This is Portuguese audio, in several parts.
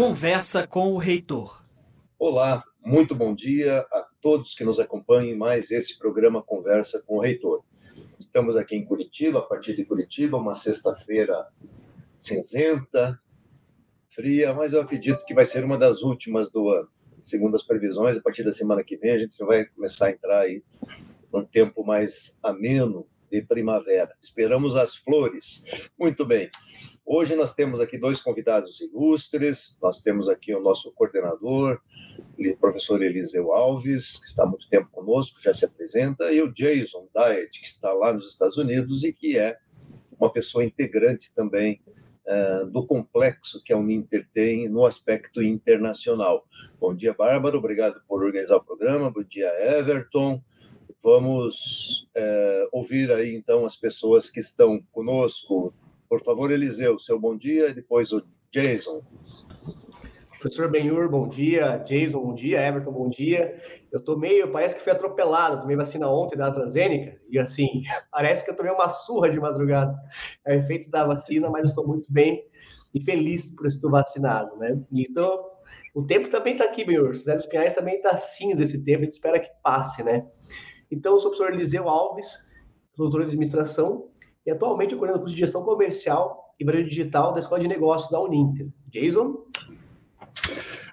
Conversa com o Reitor. Olá, muito bom dia a todos que nos acompanhem em mais esse programa Conversa com o Reitor. Estamos aqui em Curitiba, a partir de Curitiba, uma sexta-feira cinzenta, fria, mas eu acredito que vai ser uma das últimas do ano. Segundo as previsões, a partir da semana que vem a gente vai começar a entrar aí num tempo mais ameno de primavera. Esperamos as flores. Muito bem. Hoje nós temos aqui dois convidados ilustres. Nós temos aqui o nosso coordenador, o professor Eliseu Alves, que está há muito tempo conosco, já se apresenta, e o Jason Diet, que está lá nos Estados Unidos e que é uma pessoa integrante também uh, do complexo que a Uninter tem no aspecto internacional. Bom dia, Bárbara, obrigado por organizar o programa. Bom dia, Everton. Vamos uh, ouvir aí então as pessoas que estão conosco. Por favor, Eliseu, seu bom dia, e depois o Jason. Professor Benhur, bom dia. Jason, bom dia. Everton, bom dia. Eu tô meio, parece que fui atropelado. Tomei vacina ontem da AstraZeneca e assim, parece que eu tomei uma surra de madrugada. É o efeito da vacina, mas eu estou muito bem e feliz por estar vacinado, né? Então, o tempo também está aqui, Benhur. José dos Pinhais também está cinza esse tempo, a gente espera que passe, né? Então, eu sou o professor Eliseu Alves, doutor de administração, e atualmente eu coordeno o curso de gestão comercial e varejo digital da Escola de Negócios da Uninter. Jason?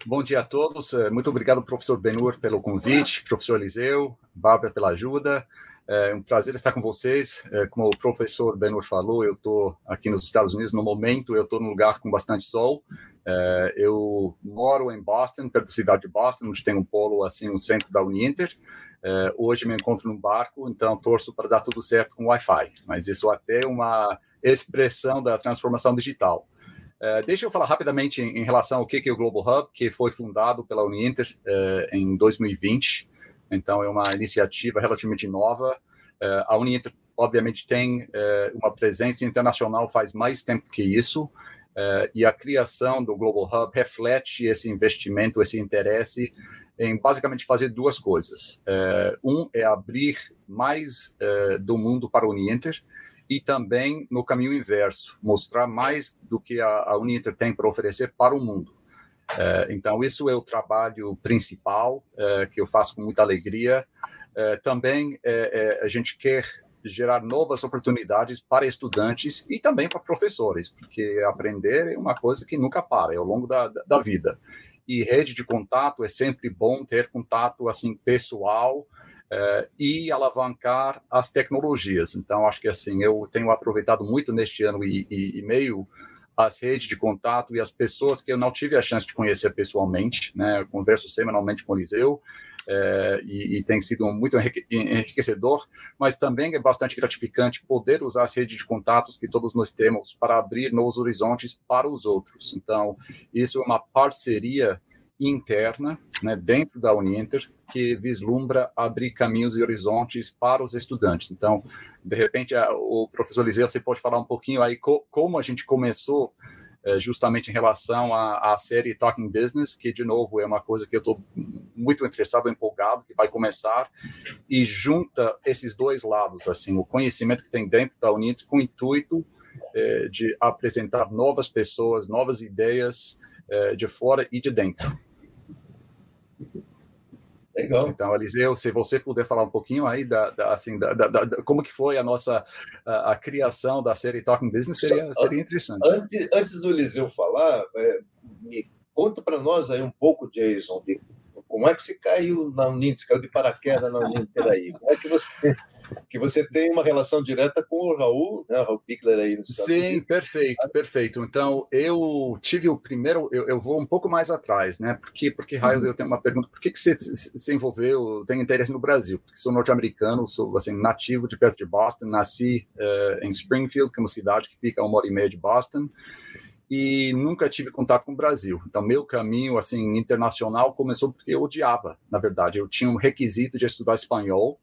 Bom dia a todos. Eh, muito obrigado, professor Benur, pelo convite, professor Eliseu, Bárbara pela ajuda. É um prazer estar com vocês. É, como o professor Benur falou, eu estou aqui nos Estados Unidos. No momento, eu estou num lugar com bastante sol. Eu moro em Boston, perto da cidade de Boston, onde tem um polo assim no centro da Uninter. É, hoje me encontro num barco, então torço para dar tudo certo com Wi-Fi. Mas isso até é uma expressão da transformação digital. Uh, deixa eu falar rapidamente em, em, relação ao que é o Global Hub, que foi fundado pela Uninter uh, em 2020. Então, é uma iniciativa relativamente nova. Uh, a Uninter, obviamente, tem uma presença internacional faz mais tempo que isso. E a criação do Global Hub reflete esse investimento, esse interesse em basicamente fazer duas coisas. um é abrir mais do mundo para a Uninter, e também no caminho inverso, mostrar mais do que a, a Uninter tem para oferecer para o mundo. Então, isso é o trabalho principal que eu faço com muita alegria. Também a gente quer gerar novas oportunidades para estudantes e também para professores, porque aprender é uma coisa que nunca para, é ao longo da, da vida. E rede de contato é sempre bom ter contato assim pessoal, uh, e alavancar as tecnologias. Então, acho que assim, eu tenho aproveitado muito neste ano e, e, e meio as redes de contato e as pessoas que eu não tive a chance de conhecer pessoalmente, né? Eu converso semanalmente com o Eliseu é, e, e, tem sido muito enriquecedor, mas também é bastante gratificante poder usar as redes de contatos que todos nós temos para abrir novos horizontes para os outros. Então, isso é uma parceria interna, né, dentro da Uninter, que vislumbra abrir caminhos e horizontes para os estudantes. Então, de repente, a, o professor Liseu, você pode falar um pouquinho aí co, como a gente começou justamente em relação à, à, série Talking Business, que, de novo, é uma coisa que eu estou muito interessado, empolgado, que vai começar, e junta esses dois lados, assim, o conhecimento que tem dentro da Uninter com o intuito é, de apresentar novas pessoas, novas ideias, é, de fora e de dentro. Legal. Então, Eliseu, se você puder falar um pouquinho aí da, da assim, da, da, da, como que foi a nossa a, a, criação da série Talking Business, seria, seria interessante. Antes, antes do Eliseu falar, é, me conta para nós aí um pouco, Jason, de como é que você caiu na Uninter, caiu de paraquedas na Uninter aí? Como é que você que você tem uma relação direta com o Raul, né, Raul Pickler aí. Sim, perfeito, perfeito. Então, eu tive o primeiro, eu, eu vou um pouco mais atrás, né? Porque, porque raios, uhum. eu tenho uma pergunta, por que, que você se envolveu, tem interesse no Brasil? Porque sou norte-americano, sou assim, nativo de perto de Boston, nasci uh, em Springfield, que é uma cidade que fica a uma hora e meia de Boston, e nunca tive contato com o Brasil. Então, meu caminho assim internacional começou porque eu odiava, na verdade. Eu tinha um requisito de estudar espanhol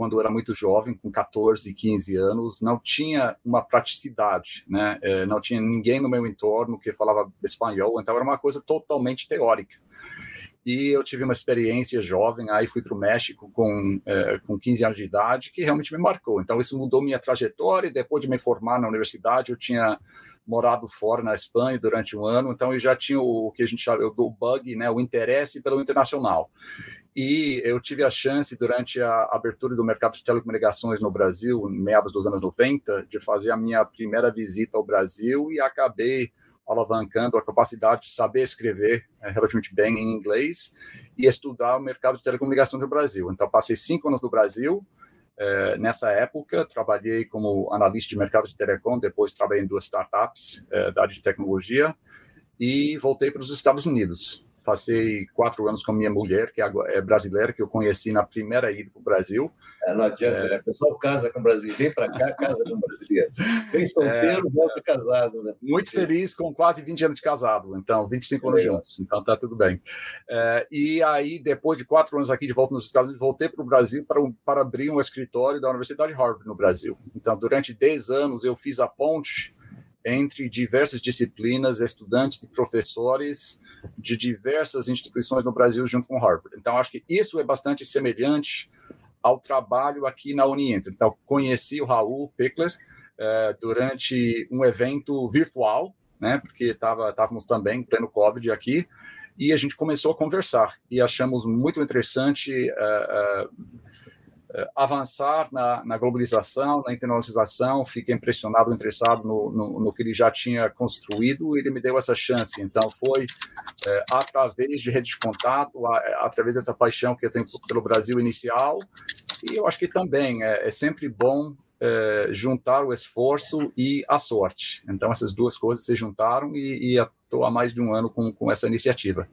quando eu era muito jovem, com 14, 15 anos, não tinha uma praticidade, né? É, não tinha ninguém no meu entorno que falava espanhol, então era uma coisa totalmente teórica. E eu tive uma experiência jovem, aí fui para o México com, é, com 15 anos de idade, que realmente me marcou. Então, isso mudou minha trajetória, depois de me formar na universidade, eu tinha morado fora na Espanha durante um ano, então eu já tinha o que a gente chama do bug, né, o interesse pelo internacional. E eu tive a chance, durante a abertura do mercado de telecomunicações no Brasil, em meados dos anos 90, de fazer a minha primeira visita ao Brasil e acabei alavancando a capacidade de saber escrever é, relativamente bem em inglês e estudar o mercado de telecomunicações no Brasil. Então, passei cinco anos no Brasil. É, nessa época, trabalhei como analista de mercado de telecom, depois trabalhei em duas startups é, da área de tecnologia e voltei para os Estados Unidos Passei quatro anos com minha mulher, que é brasileira, que eu conheci na primeira ida para o Brasil. É, não adianta, é... né? O pessoal casa com brasileiro, vem para cá, casa com brasileiro. Vem solteiro, é... volta casado, né? Muito feliz com quase 20 anos de casado, então, 25 anos juntos, então tá tudo bem. É, e aí, depois de quatro anos aqui de volta nos Estados Unidos, voltei para o Brasil para, para abrir um escritório da Universidade de Harvard no Brasil. Então, durante 10 anos, eu fiz a ponte entre diversas disciplinas, estudantes e professores de diversas instituições no Brasil junto com Harvard. Então, acho que isso é bastante semelhante ao trabalho aqui na Unientre. Então, conheci o Raul Pickler eh, durante um evento virtual, né, porque estávamos também em pleno Covid aqui, e a gente começou a conversar e achamos muito interessante uh, uh, avançar na, na, globalização, na internacionalização, fiquei impressionado, interessado no, no, no, que ele já tinha construído, ele me deu essa chance. Então, foi é, através de rede de contato, a, através dessa paixão que eu tenho pelo Brasil inicial, e eu acho que também é, é sempre bom é, juntar o esforço e a sorte. Então, essas duas coisas se juntaram e estou há mais de um ano com, com essa iniciativa.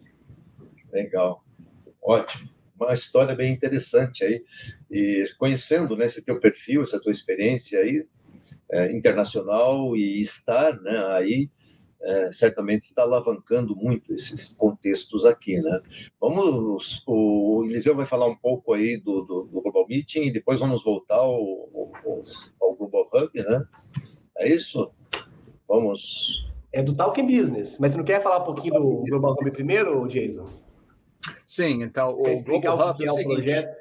Legal, ótimo uma história bem interessante aí. E conhecendo né, esse teu perfil, essa tua experiência aí, é, internacional e estar né, aí, é, certamente está alavancando muito esses contextos aqui, né? Vamos, o Eliseu vai falar um pouco aí do, do, do Global Meeting e depois vamos voltar ao, ao, ao Global Hub, né? É isso? Vamos... É do Talking Business, mas você não quer falar um pouquinho do Global Hub primeiro, Jason? Sim, então o Global Hub é o seguinte, projeto,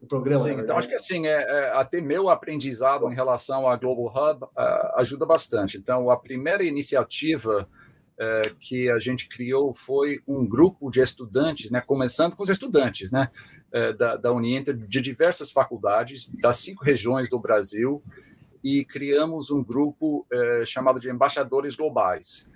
o programa. Sim, então acho que assim, é, é, até meu aprendizado em relação à Global Hub uh, ajuda bastante. Então, a primeira iniciativa uh, que a gente criou foi um grupo de estudantes, né, começando com os estudantes, né, uh, da, da Uniinter de diversas faculdades das cinco regiões do Brasil e criamos um grupo chamado de embaixadores globais.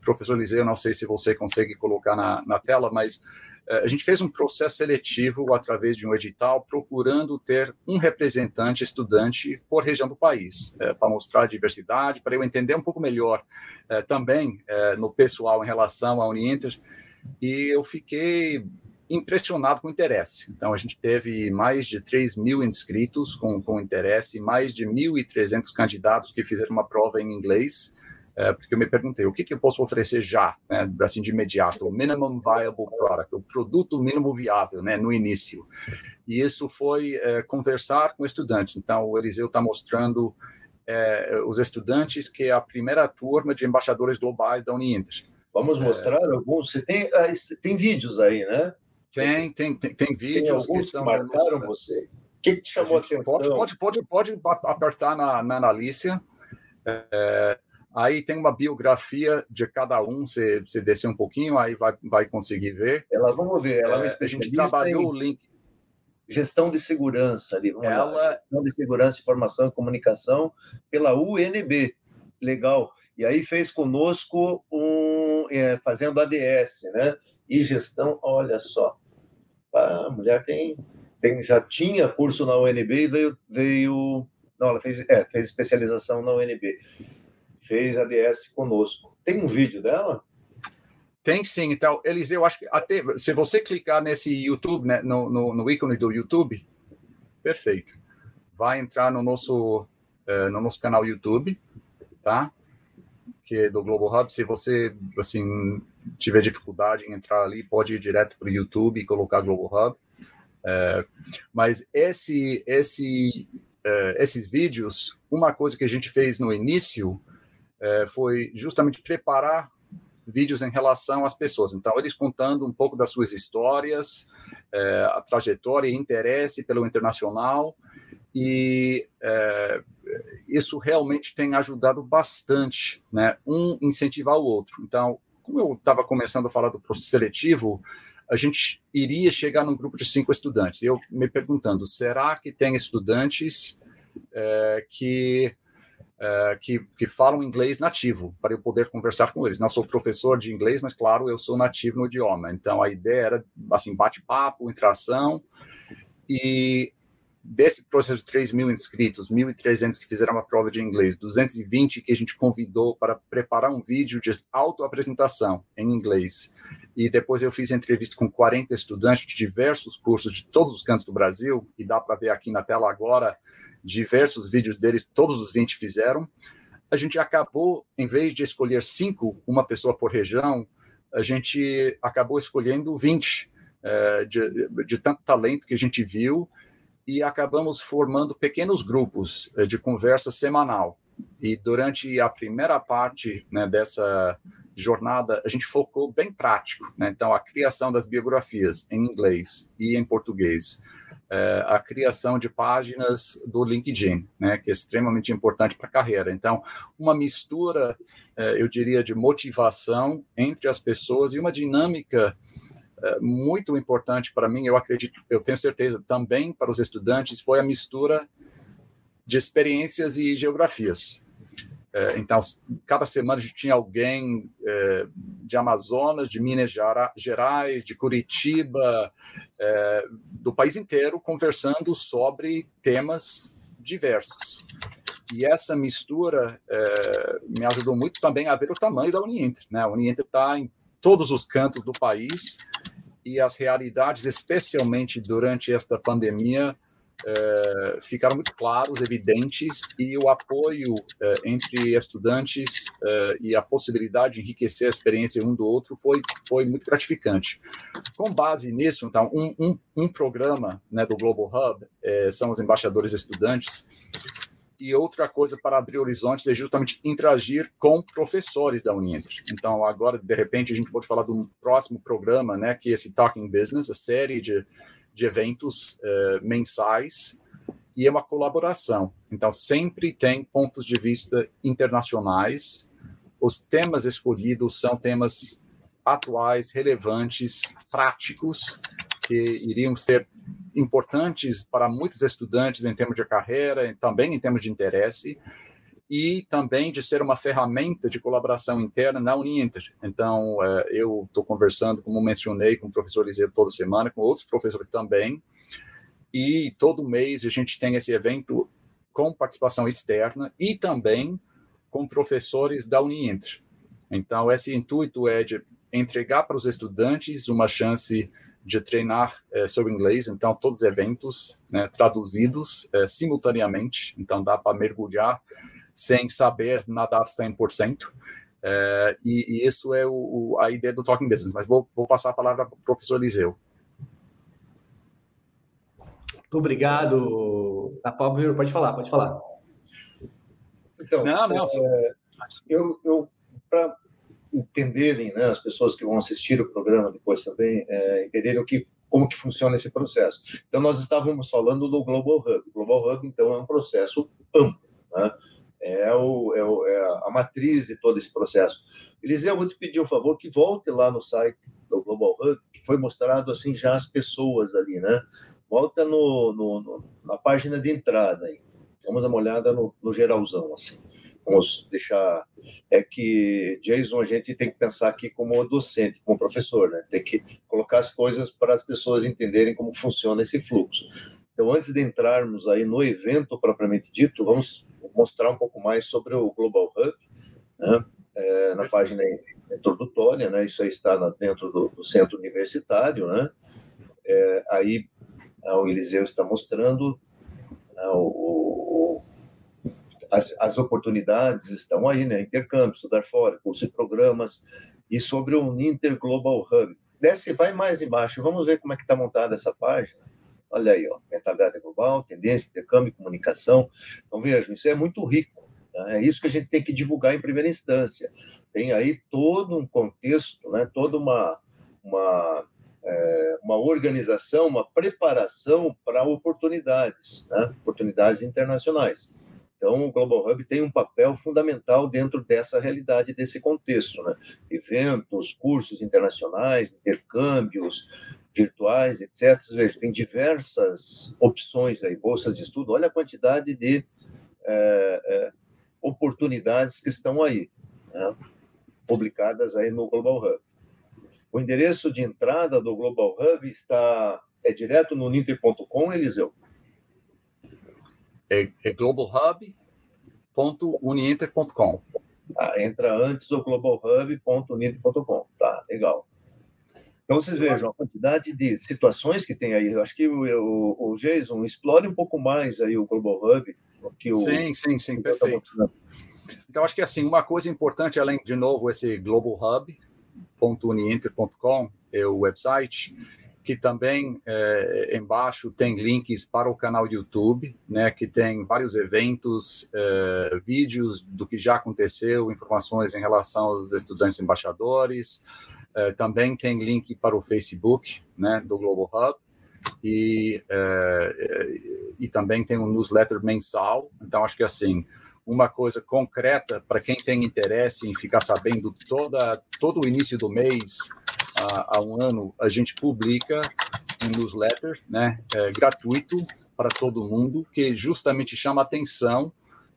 professor Liseu, não sei se você consegue colocar na, na tela, mas é, a gente fez um processo seletivo através de um edital, procurando ter um representante estudante por região do país, é, para mostrar a diversidade, para eu entender um pouco melhor é, também é, no pessoal em relação à Uninter. E eu fiquei impressionado com o interesse. Então, a gente teve mais de 3 mil inscritos com, com interesse, mais de 1.300 candidatos que fizeram uma prova em inglês é, porque eu me perguntei o que, que eu posso oferecer já, né, assim de imediato, o minimum viable product, o produto mínimo viável, né, no início. E isso foi é, conversar com estudantes. Então, o Eliseu está mostrando é, os estudantes que é a primeira turma de embaixadores globais da Uninter. Vamos é. mostrar alguns. Você tem, ah, tem vídeos aí, né? Tem, tem, tem, tem vídeos tem que estão. Que marcaram você. O que, que te chamou a, a atenção? Pode, pode, pode, pode apertar na, na Analícia. É, Aí tem uma biografia de cada um, você, você descer um pouquinho, aí vai, vai conseguir ver. Ela, vamos ver, ela é, é a gente trabalhou o link. Gestão de segurança ali, vamos ela... lá. Gestão de segurança, informação e comunicação pela UNB. Legal. E aí fez conosco um é, fazendo ADS, né? E gestão, olha só. A mulher tem, tem já tinha curso na UNB e veio veio não, ela fez, é, fez especialização na UNB fez ADS conosco. Tem um vídeo dela? Tem sim. Então, Eliseu, acho que até se você clicar nesse YouTube, né, no, no, no, ícone do YouTube, perfeito. Vai entrar no nosso, uh, no nosso canal YouTube, tá? Que é do Global Hub. Se você, assim, tiver dificuldade em entrar ali, pode ir direto para o YouTube e colocar Global Hub. Uh, mas esse, esse, uh, esses vídeos, uma coisa que a gente fez no início é, foi justamente preparar vídeos em relação às pessoas. Então, eles contando um pouco das suas histórias, é, a trajetória e interesse pelo internacional, e é, isso realmente tem ajudado bastante, né? Um incentivar o outro. Então, como eu estava começando a falar do processo seletivo, a gente iria chegar num grupo de cinco estudantes. Eu me perguntando, será que tem estudantes é, que é, que, que, falam inglês nativo, para eu poder conversar com eles. Não sou professor de inglês, mas, claro, eu sou nativo no idioma. Então, a ideia era, assim, bate-papo, interação. E desse processo de 3 mil inscritos, 1.300 que fizeram a prova de inglês, 220 que a gente convidou para preparar um vídeo de autoapresentação em inglês. E depois eu fiz entrevista com 40 estudantes de diversos cursos de todos os cantos do Brasil, e dá para ver aqui na tela agora diversos vídeos deles, todos os 20 fizeram. A gente acabou, em vez de escolher cinco, uma pessoa por região, a gente acabou escolhendo 20 é, de, de tanto talento que a gente viu e acabamos formando pequenos grupos é, de conversa semanal. E durante a primeira parte né, dessa jornada, a gente focou bem prático. Né? Então, a criação das biografias em inglês e em português é, a criação de páginas do LinkedIn, né, que é extremamente importante para a carreira. Então, uma mistura, é, eu diria, de motivação entre as pessoas e uma dinâmica é, muito importante para mim, eu acredito, eu tenho certeza também para os estudantes, foi a mistura de experiências e geografias. É, então, cada semana a gente tinha alguém é, de Amazonas, de Minas Gerais, de Curitiba, é, do país inteiro, conversando sobre temas diversos. E essa mistura me ajudou muito também a ver o tamanho da Uniinter. Né? A Uniinter está em todos os cantos do país e as realidades, especialmente durante esta pandemia, é, ficaram muito claros, evidentes, e o apoio é, entre estudantes é, e a possibilidade de enriquecer a experiência um do outro foi, foi muito gratificante. Com base nisso, então, um, um, um programa né, do Global Hub são os embaixadores estudantes, e outra coisa para abrir horizontes é justamente interagir com professores da Uninter. Então, agora, de repente, a gente pode falar um próximo programa, né, que é esse Talking Business, a série de de eventos uh, mensais e é uma colaboração. Então, sempre tem pontos de vista internacionais. Os temas escolhidos são temas atuais, relevantes, práticos, que iriam ser importantes para muitos estudantes em termos de carreira, também em termos de interesse e também de ser uma ferramenta de colaboração interna na Uninter. Então, é, eu estou conversando, como mencionei, com o professor Eliseu toda semana, com outros professores também, e todo mês a gente tem esse evento com participação externa e também com professores da Uninter. Então, esse intuito é de entregar para os estudantes uma chance de treinar é, sobre inglês, então todos os eventos né, traduzidos é, simultaneamente, então dá para mergulhar sem saber nadar 100%. É, e, e, isso é o, a ideia do Talking Business. Mas vou, vou passar a palavra para o professor Eliseu. Muito obrigado. A Pablo, pode falar, pode falar. Então, não, não, é, eu, eu para entenderem, né, as pessoas que vão assistir o programa depois também, é, entenderem o que, como que funciona esse processo. Então, nós estávamos falando do Global Hub. O Global Hub, então, é um processo amplo, né? É, o, é, o, é, a matriz de todo esse processo. Eliseu, eu vou te pedir um favor que volte lá no site do Global Hub, que foi mostrado assim já as pessoas ali, né? Volta no, no, no na página de entrada aí. Vamos dar uma olhada no, no geralzão, assim. Vamos deixar. É que, Jason, a gente tem que pensar aqui como docente, como professor, né? Tem que colocar as coisas para as pessoas entenderem como funciona esse fluxo. Então, antes de entrarmos aí no evento propriamente dito, vamos mostrar um pouco mais sobre o Global Hub, né? é, na página introdutória, né? Isso aí está dentro do, do centro universitário, né? É, aí o Eliseu está mostrando né, o, o, as, as, oportunidades estão aí, né? Intercâmbio, estudar fora, curso e programas, e sobre o Inter Global Hub. Desce, vai mais embaixo, vamos ver como é que está montada essa página. Olha aí, ó, mentalidade global, tendência, intercâmbio, comunicação. Então, vejam, isso é muito rico. Né? É isso que a gente tem que divulgar em primeira instância. Tem aí todo um contexto, né? toda uma, uma, é, uma organização, uma preparação para oportunidades, né? oportunidades internacionais. Então, o Global Hub tem um papel fundamental dentro dessa realidade, desse contexto. Né? Eventos, cursos internacionais, intercâmbios virtuais, etc. Veja, tem diversas opções aí, bolsas de estudo. Olha a quantidade de é, é, oportunidades que estão aí, né? publicadas aí no Global Hub. O endereço de entrada do Global Hub está é direto no ninter.com, Eliseu? É, é globalhub.uninter.com. Ah, entra antes do globalhub.uninter.com. Tá, legal. Então, vocês vejam a quantidade de situações que tem aí. Eu acho que o, o, o Jason explore um pouco mais aí o Global Hub. Que o, sim, sim, sim, perfeito. Tá então, acho que assim, uma coisa importante, além de novo, esse Global Hub.uniinter.com é o website, que também é, embaixo tem links para o canal YouTube, né, que tem vários eventos, é, vídeos do que já aconteceu, informações em relação aos estudantes embaixadores, é, também tem link para o Facebook, né, do Global Hub, e, é, e também tem um newsletter mensal, então acho que assim, uma coisa concreta para quem tem interesse em ficar sabendo toda, todo o início do mês, há, um ano, a gente publica um newsletter né, é, gratuito para todo mundo, que justamente chama atenção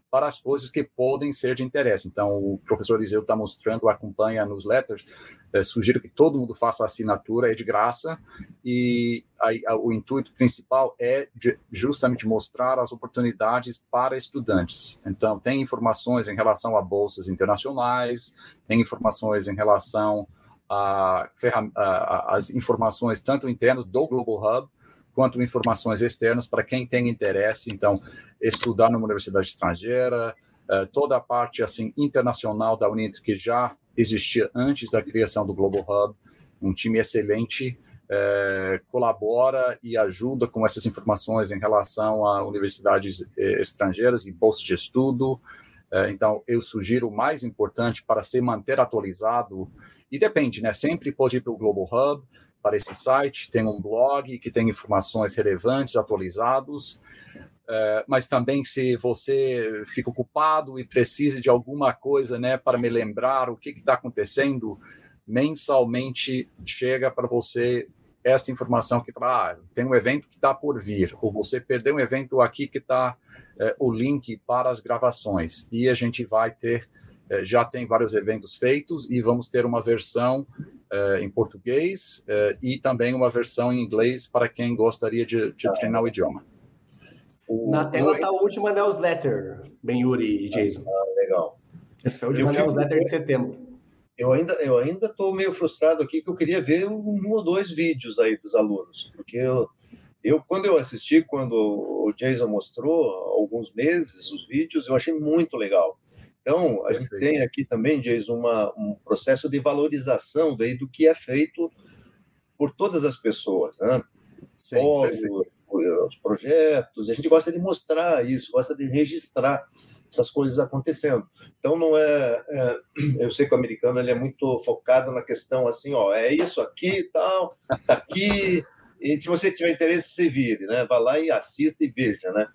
para as coisas que podem ser de interesse. Então, o professor Eliseu está mostrando, acompanha a newsletter, é, sugiro que todo mundo faça a assinatura, é de graça, e a, a, o intuito principal é de, justamente mostrar as oportunidades para estudantes. Então, tem informações em relação a bolsas internacionais, tem informações em relação a, a, as informações tanto internas do Global Hub quanto informações externas para quem tem interesse. Então, estudar numa universidade estrangeira, uh, toda a parte assim internacional da Uninter que já existia antes da criação do Global Hub, um time excelente. Uh, colabora e ajuda com essas informações em relação a universidades eh, estrangeiras e bolsas de estudo, é, então, eu sugiro o mais importante para se manter atualizado, e depende, né? Sempre pode ir para o Global Hub, para esse site, tem um blog que tem informações relevantes, atualizados, é, mas também se você fica ocupado e precisa de alguma coisa, né, para me lembrar o que está acontecendo, mensalmente chega para você essa informação que fala, ah, tem um evento que está por vir, ou você perdeu um evento aqui que está é, o link para as gravações. E a gente vai ter, é, já tem vários eventos feitos e vamos ter uma versão é, em português e também uma versão em inglês para quem gostaria de, de treinar o idioma. Na tela está a última newsletter, Ben Yuri e Jason. Ah, legal. Essa foi a última newsletter de setembro eu ainda eu ainda estou meio frustrado aqui que eu queria ver um ou dois vídeos aí dos alunos, porque eu, eu quando eu assisti quando o Jason mostrou há alguns meses os vídeos eu achei muito legal. Então a gente tem aqui também Jason uma, um processo de valorização daí do que é feito por todas as pessoas, né? Sim, os projetos, a gente gosta de mostrar isso, gosta de registrar essas coisas acontecendo. Então não é, é, eu sei que o americano ele é muito focado na questão assim, ó, é isso aqui, tal, tá aqui. E se você tiver interesse, você vire, né? Vá lá e assista e veja, né?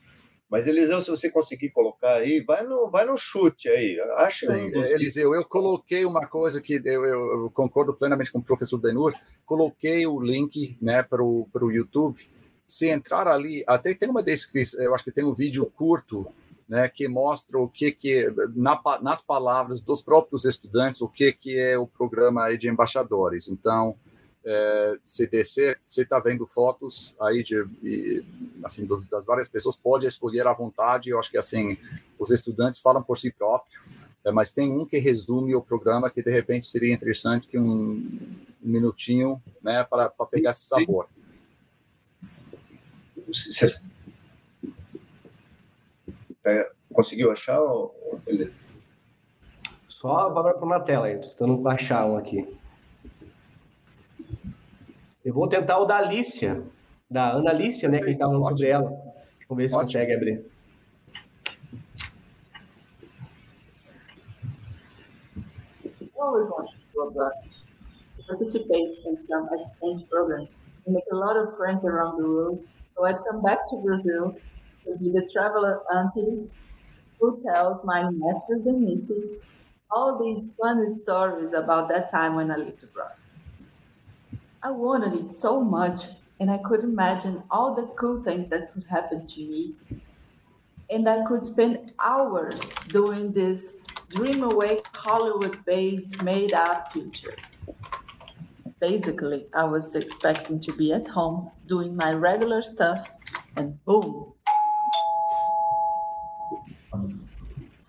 Mas, Eliseu, se você conseguir colocar aí, vai no, vai no chute aí. Acha Sim, um. Eliseu, eu coloquei uma coisa que eu, eu, concordo plenamente com o professor Benur, coloquei o link né, para o YouTube. Se entrar ali, até tem uma descrição, eu acho que tem um vídeo curto né, que mostra o que que na, nas palavras dos próprios estudantes o que que é o programa de embaixadores. Então, é, se descer, você está vendo fotos aí de assim dos, das várias pessoas, pode escolher à vontade. Eu acho que assim os estudantes falam por si próprios, é, mas tem um que resume o programa que de repente seria interessante que um, um minutinho, né, para, para pegar esse sabor. É, conseguiu achar? Ele... Só vai para na tela aí, estou tentando baixar um aqui. Eu vou tentar o da Alicia, da Ana Alicia, né, que a gente estava falando sobre ela. Vamos ver se Ótimo. consegue abrir. always wanted to go abroad, to participate in some exchange program, and make a lot of friends around the world. So I'd come back to Brazil to be the traveler auntie who tells my nephews and nieces all these funny stories about that time when I lived abroad. I wanted it so much, and I could imagine all the cool things that could happen to me. And I could spend hours doing this dream awake Hollywood based made up future. Basically, I was expecting to be at home doing my regular stuff, and boom.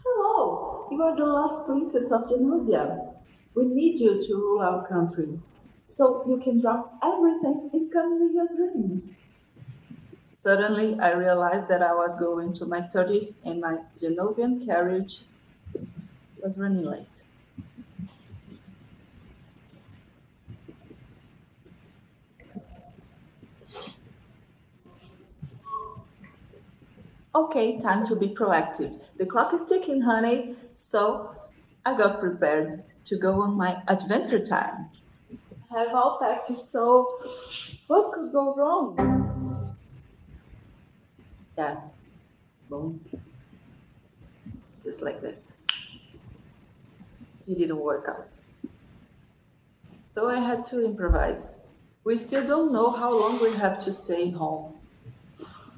Hello, you are the last princess of Genovia. We need you to rule our country so you can drop everything and come with your dream. Suddenly, I realized that I was going to my 30s and my Genovian carriage was running late. Okay, time to be proactive. The clock is ticking, honey. So I got prepared to go on my adventure time. Have all packed, so what could go wrong? Yeah, boom. Just like that. It didn't work out. So I had to improvise. We still don't know how long we have to stay home.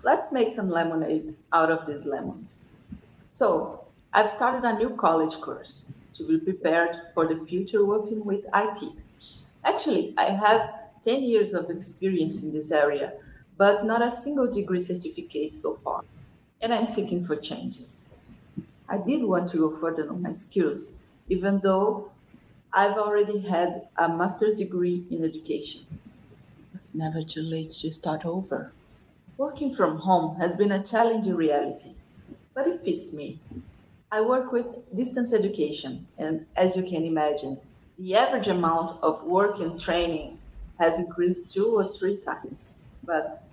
Let's make some lemonade out of these lemons. So I've started a new college course to be prepared for the future working with IT. Actually, I have 10 years of experience in this area, but not a single degree certificate so far, and I'm seeking for changes. I did want to go further on my skills, even though I've already had a master's degree in education. It's never too late to start over. Working from home has been a challenging reality, but it fits me. I work with distance education, and as you can imagine, the average amount of work and training has increased two or three times. But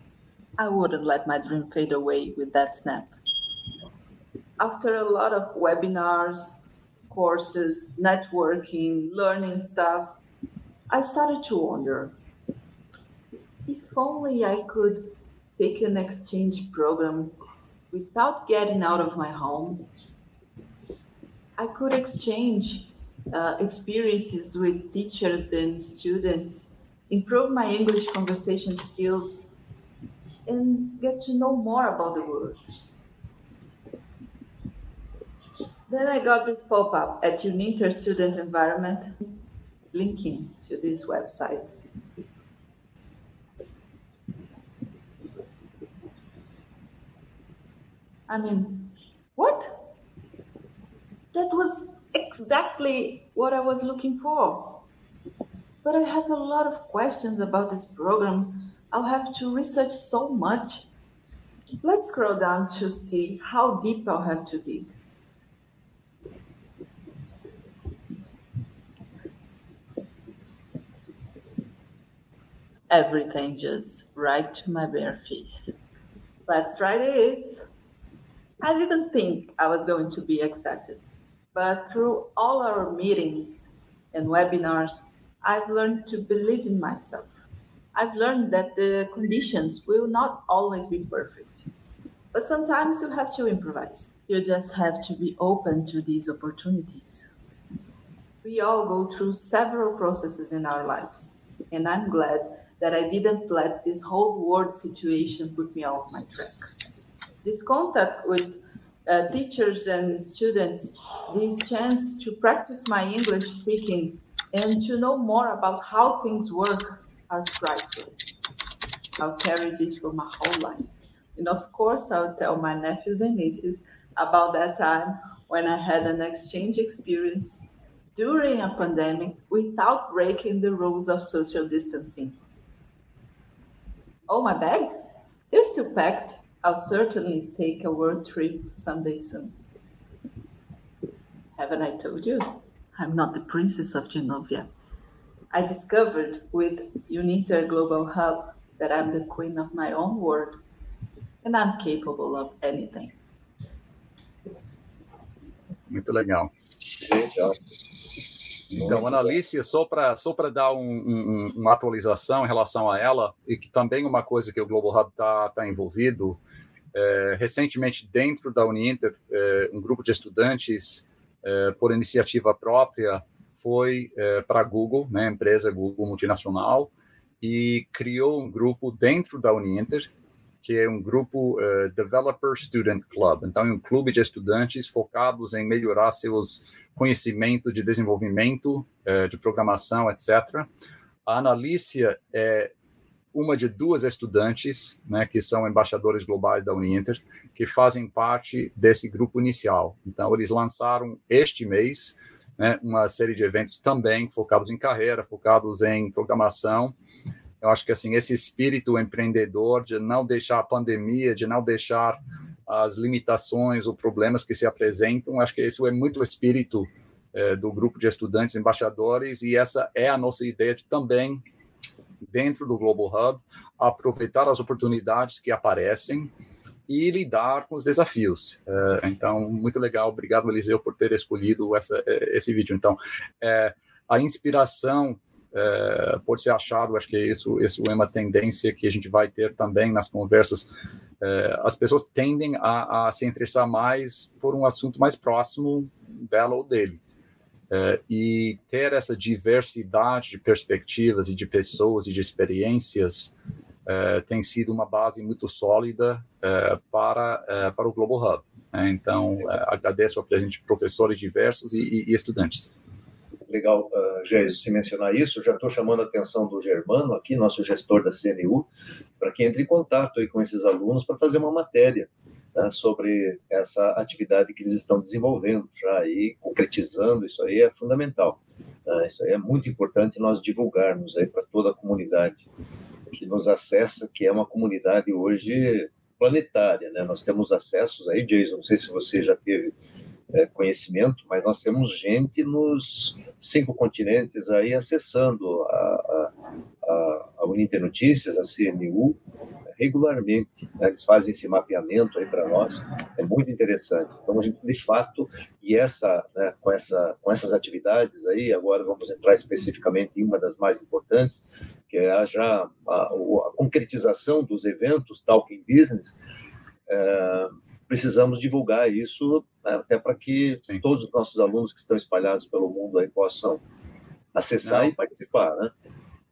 I wouldn't let my dream fade away with that snap. After a lot of webinars, courses, networking, learning stuff, I started to wonder if only I could take an exchange program without getting out of my home. I could exchange uh, experiences with teachers and students, improve my English conversation skills, and get to know more about the world. Then I got this pop up at Uninter Student Environment linking to this website. I mean, what? That was exactly what I was looking for. But I have a lot of questions about this program. I'll have to research so much. Let's scroll down to see how deep I'll have to dig. Everything just right to my bare face. Let's try this. I didn't think I was going to be accepted, but through all our meetings and webinars, I've learned to believe in myself. I've learned that the conditions will not always be perfect, but sometimes you have to improvise. You just have to be open to these opportunities. We all go through several processes in our lives, and I'm glad that I didn't let this whole world situation put me off my track this contact with uh, teachers and students, this chance to practice my English speaking and to know more about how things work are priceless. I'll carry this for my whole life. And of course, I'll tell my nephews and nieces about that time when I had an exchange experience during a pandemic without breaking the rules of social distancing. Oh, my bags? They're still packed. I'll certainly take a world trip someday soon. Haven't I told you? I'm not the princess of Genovia. I discovered with Uniter Global Hub that I'm the queen of my own world and I'm capable of anything. Muito legal. Legal. Então, Analícia, só para só dar um, um, uma atualização em relação a ela, e que também uma coisa que o Global Hub está tá envolvido, é, recentemente, dentro da Uninter, é, um grupo de estudantes, é, por iniciativa própria, foi é, para a Google, né, empresa Google multinacional, e criou um grupo dentro da Uninter, que é um grupo uh, Developer Student Club. Então, é um clube de estudantes focados em melhorar seus conhecimentos de desenvolvimento, uh, de programação, etc. A Analícia é uma de duas estudantes, né, que são embaixadores globais da Uninter, que fazem parte desse grupo inicial. Então, eles lançaram este mês né, uma série de eventos também focados em carreira, focados em programação, eu acho que assim esse espírito empreendedor de não deixar a pandemia, de não deixar as limitações ou problemas que se apresentam, acho que isso é muito o espírito é, do grupo de estudantes embaixadores e essa é a nossa ideia de também dentro do Global Hub aproveitar as oportunidades que aparecem e lidar com os desafios. É, então, muito legal. Obrigado, Eliseu, por ter escolhido essa, é, esse vídeo. Então, a inspiração é, pode ser achado, acho que isso, isso é uma tendência que a gente vai ter também nas conversas. É, as pessoas tendem a, a, se interessar mais por um assunto mais próximo dela ou dele. É, e ter essa diversidade de perspectivas e de pessoas e de experiências é, tem sido uma base muito sólida é, para, é, para o Global Hub. Né? Então, agradeço a presença de professores diversos e, e, e estudantes legal, uh, você mencionar isso. Já estou chamando a atenção do Germano aqui, nosso gestor da CNU, para que entre em contato aí com esses alunos para fazer uma matéria né, sobre essa atividade que eles estão desenvolvendo já aí, concretizando. Isso aí é fundamental. Né, isso aí é muito importante nós divulgarmos aí para toda a comunidade que nos acessa, que é uma comunidade hoje planetária, né? Nós temos acessos aí, Jason, não sei se você já teve é, conhecimento, mas nós temos gente nos cinco continentes aí acessando a, a, a Uninter Notícias, a CNU, regularmente. Né? Eles fazem esse mapeamento aí para nós, é muito interessante. Então, a gente, de fato, e essa, né, com, essa, com essas atividades aí, agora vamos entrar especificamente em uma das mais importantes, que é já a, a concretização dos eventos Talking Business, é, precisamos divulgar isso né, até para que Sim. todos os nossos alunos que estão espalhados pelo mundo aí possam acessar Não. e participar, né?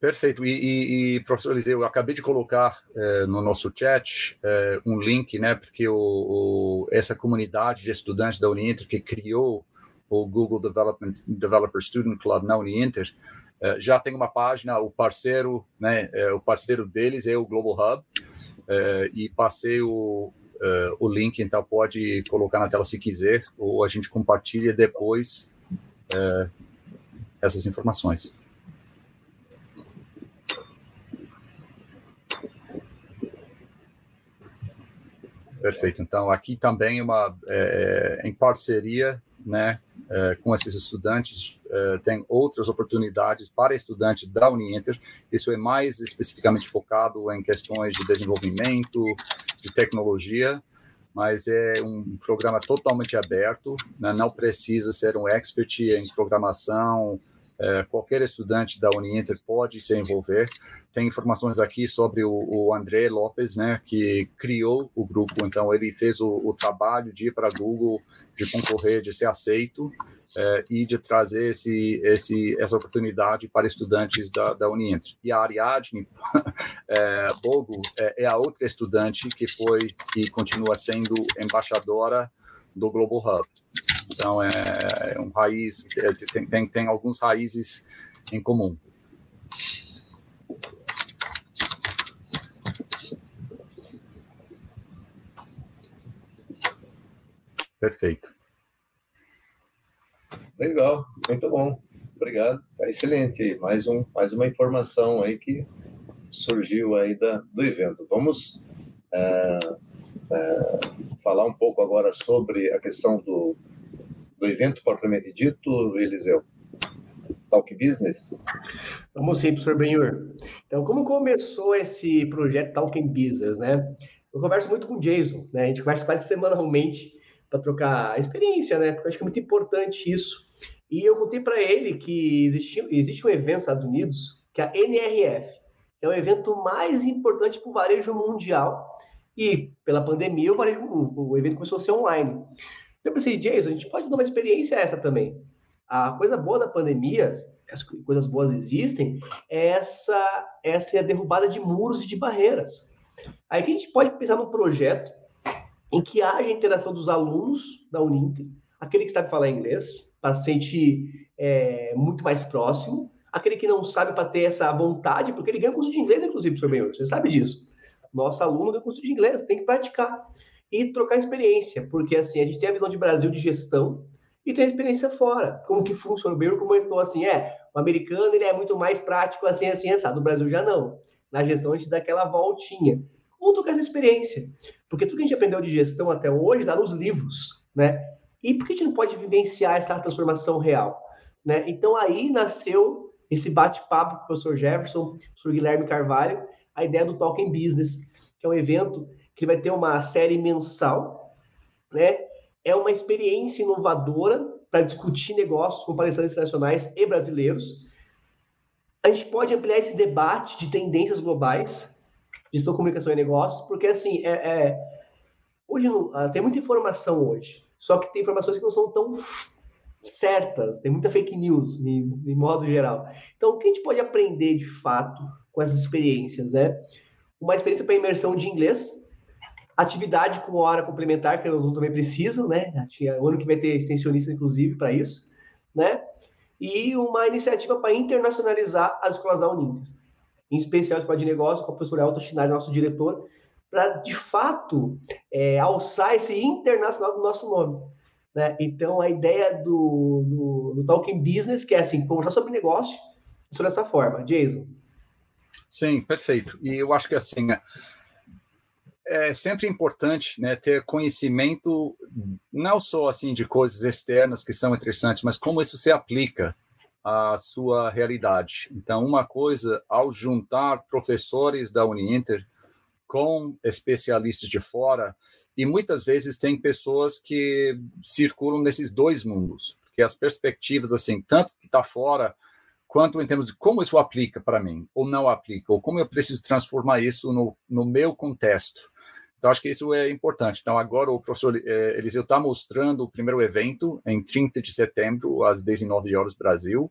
Perfeito. E, e, e, professor Eliseu, eu acabei de colocar é, no nosso chat é, um link, né? Porque o, o, essa comunidade de estudantes da Uninter que criou o Google Development Developer Student Club na Uninter é, já tem uma página. O parceiro, né? o parceiro deles é o Global Hub e passei o, uh, o link, então pode colocar na tela se quiser, ou a gente compartilha depois uh, essas informações. Perfeito. Então, aqui também uma é, em parceria, né, é, com esses estudantes, é, tem outras oportunidades para estudantes da Uninter. Isso é mais especificamente focado em questões de desenvolvimento, de tecnologia, mas é um programa totalmente aberto, né? não precisa ser um expert em programação, é, qualquer estudante da Uninter pode se envolver. Tem informações aqui sobre o, o André Lopes, né, que criou o grupo, então ele fez o, o trabalho de ir para Google, de concorrer, de ser aceito, é, e de trazer esse, esse, essa oportunidade para estudantes da, da Unientre. E a Ariadne é, Bogo é, é, a outra estudante que foi e continua sendo embaixadora do Global Hub. Então, é, é um raiz, é, tem, tem, tem alguns raízes em comum. Perfeito. Legal, muito bom. Obrigado. Tá excelente. Mais, um, mais uma informação aí que surgiu aí da, do evento. Vamos é, é, falar um pouco agora sobre a questão do, do evento propriamente dito, Eliseu. Talk Business? Vamos sim, professor Benhur. Então, como começou esse projeto Talking Business, né? Eu converso muito com o Jason, né? A gente conversa quase semanalmente para trocar experiência, né? Porque eu acho que é muito importante isso. E eu contei para ele que existe, existe um evento nos Estados Unidos, que é a NRF, que é o evento mais importante para o varejo mundial. E pela pandemia, o, varejo, o evento começou a ser online. Eu pensei, Jason, a gente pode dar uma experiência essa também. A coisa boa da pandemia, as coisas boas existem, é essa, essa é a derrubada de muros e de barreiras. Aí que a gente pode pensar num projeto em que haja interação dos alunos da Uninter, aquele que sabe falar inglês, sentir é, muito mais próximo, aquele que não sabe para ter essa vontade, porque ele ganha curso de inglês, inclusive, professor Benhor, você sabe disso. Nosso aluno ganha curso de inglês, tem que praticar e trocar experiência, porque assim, a gente tem a visão de Brasil de gestão e tem a experiência fora, como que funciona. O Benhor comentou assim, é, o americano ele é muito mais prático assim, assim, assado, o Brasil já não. Na gestão a gente dá aquela voltinha. Vamos trocar essa experiência, porque tudo que a gente aprendeu de gestão até hoje está nos livros, né? E por que a gente não pode vivenciar essa transformação real? Né? Então aí nasceu esse bate-papo com o professor Jefferson, o professor Guilherme Carvalho, a ideia do Talking Business, que é um evento que vai ter uma série mensal, né? É uma experiência inovadora para discutir negócios com palestrantes internacionais e brasileiros. A gente pode ampliar esse debate de tendências globais, gestão, comunicação e negócios, porque assim, é, é hoje não, ah, tem muita informação hoje. Só que tem informações que não são tão certas, tem muita fake news, de, de modo geral. Então, o que a gente pode aprender de fato com essas experiências, né? Uma experiência para imersão de inglês, atividade com hora complementar, que alunos também precisam, né? O ano que vai ter extensionista, inclusive, para isso, né? E uma iniciativa para internacionalizar as escolas da Uninter. Em especial a Escola de Negócios, com a professora Elton Schneider, nosso diretor, para, de fato, é, alçar esse internacional do nosso nome. Né? Então, a ideia do, do, do Talking Business, que é assim, conversar sobre negócio, sobre essa forma. Jason. Sim, perfeito. E eu acho que assim é sempre importante né, ter conhecimento não só assim de coisas externas que são interessantes, mas como isso se aplica à sua realidade. Então, uma coisa, ao juntar professores da Uninter com especialistas de fora, e muitas vezes tem pessoas que circulam nesses dois mundos, porque as perspectivas, assim, tanto que está fora, quanto em termos de como isso aplica para mim, ou não aplica, ou como eu preciso transformar isso no, no meu contexto. Então, acho que isso é importante. Então, agora o professor eh, Eliseu está mostrando o primeiro evento, em 30 de setembro, às 19 horas, Brasil,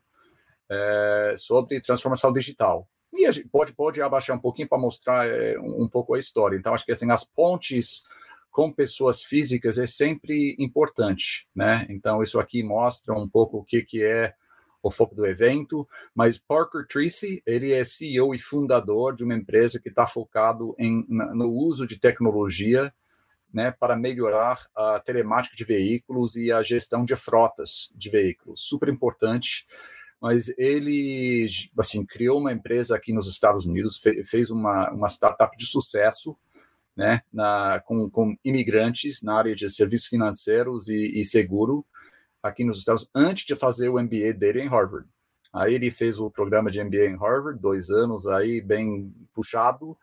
eh, sobre transformação digital. E a gente pode, pode abaixar um pouquinho para mostrar é, um, um, pouco a história. Então, acho que assim, as pontes com pessoas físicas é sempre importante, né? Então, isso aqui mostra um pouco o que, que é o foco do evento, mas Parker Tracy, ele é CEO e fundador de uma empresa que está focado em, no uso de tecnologia né, para melhorar a telemática de veículos e a gestão de frotas de veículos. Super importante mas ele assim criou uma empresa aqui nos Estados Unidos, fe, fez uma, uma startup de sucesso, né, na, com, com imigrantes na área de serviços financeiros e, e seguro aqui nos Estados Unidos, antes de fazer o MBA dele em Harvard. Aí ele fez o programa de MBA em Harvard, dois anos aí, bem puxado,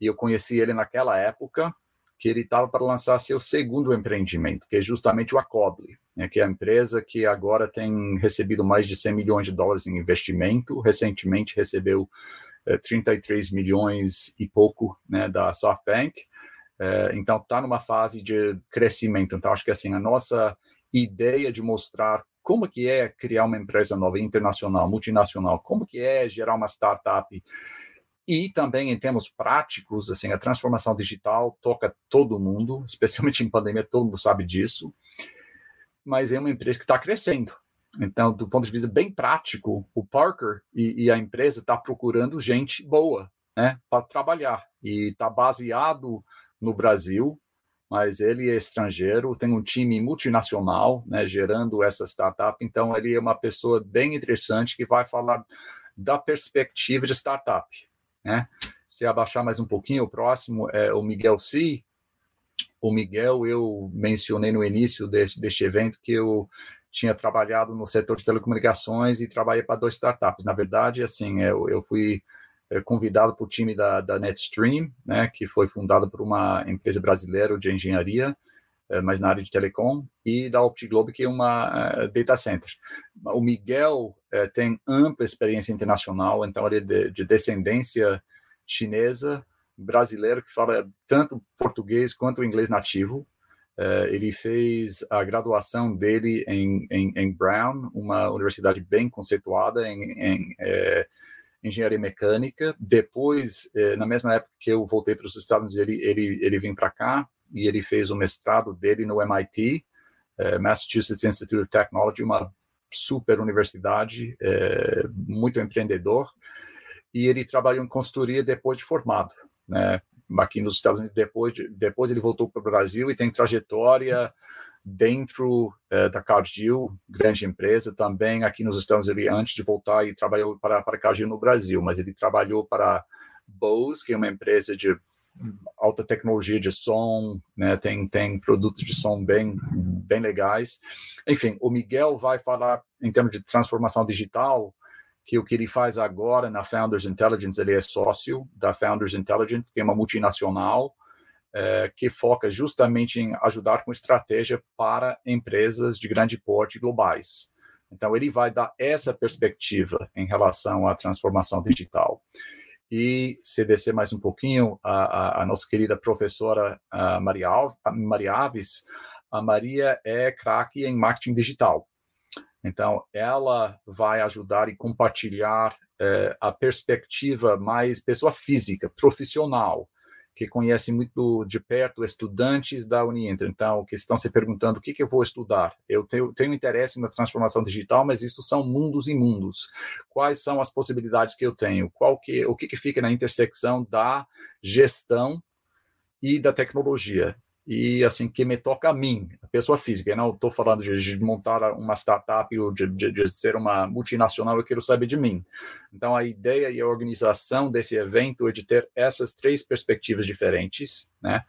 e eu conheci ele naquela época, que ele estava para lançar seu segundo empreendimento, que é justamente o Acoble, né, que é a empresa que agora tem recebido mais de 100 milhões de dólares em investimento, recentemente recebeu é, eh, 33 milhões e pouco né, da SoftBank, é, então está numa fase de crescimento. Então acho que assim a nossa ideia de mostrar como que é criar uma empresa nova, internacional, multinacional, como que é gerar uma startup e também em termos práticos, assim, a transformação digital toca todo mundo, especialmente em pandemia, todo mundo sabe disso. Mas é uma empresa que está crescendo. Então, do ponto de vista bem prático, o Parker e, e a empresa está procurando gente boa, né, para trabalhar e está baseado no Brasil, mas ele é estrangeiro, tem um time multinacional, né, gerando essa startup. Então, ele é uma pessoa bem interessante que vai falar da perspectiva de startup né? Se abaixar mais um pouquinho, o próximo é o Miguel Si. O Miguel, eu mencionei no início deste, deste evento que eu tinha trabalhado no setor de telecomunicações e trabalhei para duas startups. Na verdade, assim, eu, eu fui convidado para o time da, da NetStream, né, que foi fundada por uma empresa brasileira de engenharia, mas na área de telecom, e da OptiGlobe, que é uma data center. O Miguel tem ampla experiência internacional, então ele é de, de descendência chinesa, brasileiro, que fala tanto português quanto inglês nativo. Ele fez a graduação dele em, em, em, Brown, uma universidade bem conceituada em, em é, engenharia mecânica. Depois, é, na mesma época que eu voltei para os Estados Unidos, ele, ele, ele vem para cá e ele fez o mestrado dele no MIT, é, Massachusetts Institute of Technology, uma super universidade, muito empreendedor. E ele trabalhou em consultoria depois de formado, né? aqui nos Estados Unidos, depois, de, depois ele voltou para o Brasil e tem trajetória dentro uh, da Cargill, grande empresa, também aqui nos Estados Unidos, antes de voltar, e trabalhou para, para Cargill no Brasil, mas ele trabalhou para Bose, que é uma empresa de alta tecnologia de som, né, tem, tem produtos de som bem, bem legais. Enfim, o Miguel vai falar em termos de transformação digital, que o que ele faz agora na Founders Intelligence, ele é sócio da Founders Intelligence, que é uma multinacional é, que foca justamente em ajudar com estratégia para empresas de grande porte globais. Então, ele vai dar essa perspectiva em relação à transformação digital. E, se descer mais um pouquinho, a, a, a nossa querida professora Maria, Maria Aves, a Maria é craque em marketing digital. Então, ela vai ajudar e compartilhar é, a perspectiva mais pessoa física, profissional, que conhece muito de perto estudantes da Uninter. Então, que estão se perguntando o que, que eu vou estudar. Eu tenho, tenho interesse na transformação digital, mas isso são mundos e mundos. Quais são as possibilidades que eu tenho? Qual que, o que, que fica na intersecção da gestão e da tecnologia? E assim que me toca a mim, a pessoa física. Eu não estou falando de, de, montar uma startup ou de, de, de, ser uma multinacional, eu quero saber de mim. Então, a ideia e a organização desse evento é de ter essas três perspectivas diferentes. Né?